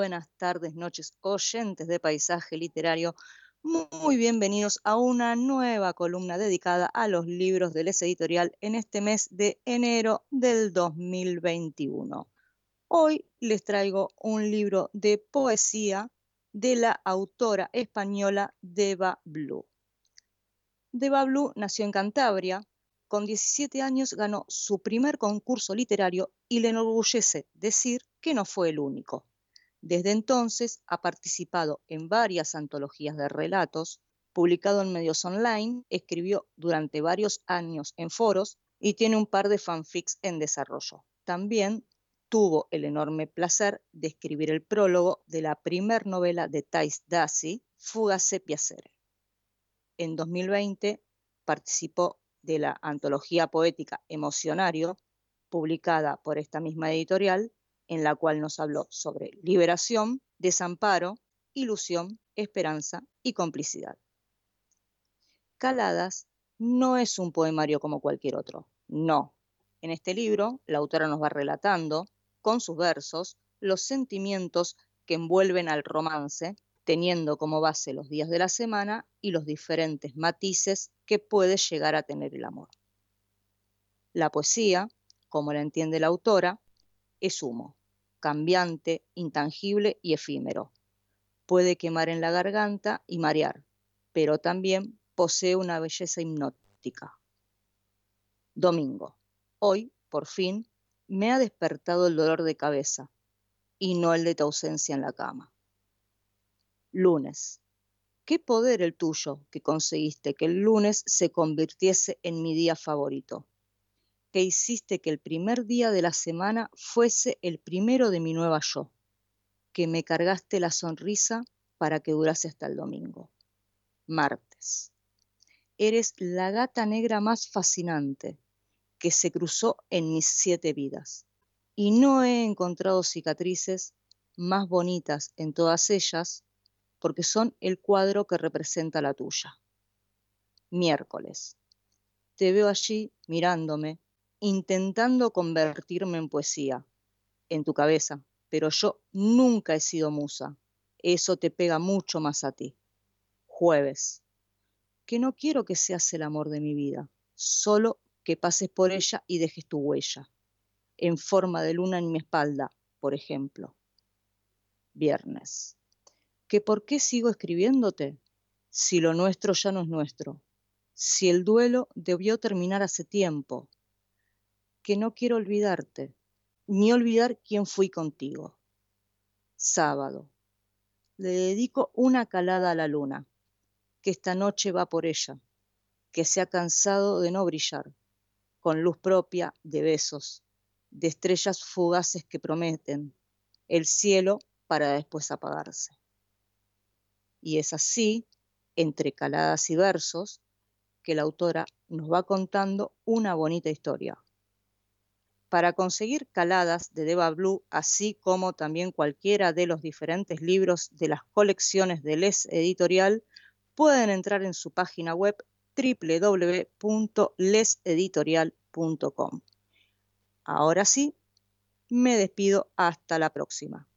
buenas tardes, noches, oyentes de Paisaje Literario. Muy bienvenidos a una nueva columna dedicada a los libros del Les Editorial en este mes de enero del 2021. Hoy les traigo un libro de poesía de la autora española Deva Blue. Deva Blue nació en Cantabria, con 17 años ganó su primer concurso literario y le enorgullece decir que no fue el único. Desde entonces ha participado en varias antologías de relatos, publicado en medios online, escribió durante varios años en foros y tiene un par de fanfics en desarrollo. También tuvo el enorme placer de escribir el prólogo de la primer novela de Thais Dassi, Fugase Piacere. En 2020 participó de la antología poética Emocionario, publicada por esta misma editorial, en la cual nos habló sobre liberación, desamparo, ilusión, esperanza y complicidad. Caladas no es un poemario como cualquier otro, no. En este libro, la autora nos va relatando con sus versos los sentimientos que envuelven al romance, teniendo como base los días de la semana y los diferentes matices que puede llegar a tener el amor. La poesía, como la entiende la autora, es humo, cambiante, intangible y efímero. Puede quemar en la garganta y marear, pero también posee una belleza hipnótica. Domingo. Hoy, por fin, me ha despertado el dolor de cabeza y no el de tu ausencia en la cama. Lunes. Qué poder el tuyo que conseguiste que el lunes se convirtiese en mi día favorito, que hiciste que el primer día de la semana fuese el primero de mi nueva yo, que me cargaste la sonrisa para que durase hasta el domingo. Martes. Eres la gata negra más fascinante, que se cruzó en mis siete vidas. Y no he encontrado cicatrices más bonitas en todas ellas porque son el cuadro que representa la tuya. Miércoles. Te veo allí mirándome, intentando convertirme en poesía, en tu cabeza, pero yo nunca he sido musa. Eso te pega mucho más a ti. Jueves. Que no quiero que seas el amor de mi vida, solo que pases por ella y dejes tu huella, en forma de luna en mi espalda, por ejemplo. Viernes. ¿Que por qué sigo escribiéndote? Si lo nuestro ya no es nuestro, si el duelo debió terminar hace tiempo, que no quiero olvidarte, ni olvidar quién fui contigo. Sábado. Le dedico una calada a la luna, que esta noche va por ella, que se ha cansado de no brillar, con luz propia de besos, de estrellas fugaces que prometen el cielo para después apagarse. Y es así, entre caladas y versos, que la autora nos va contando una bonita historia. Para conseguir caladas de Deva Blue, así como también cualquiera de los diferentes libros de las colecciones de Les Editorial, pueden entrar en su página web www.leseditorial.com. Ahora sí, me despido hasta la próxima.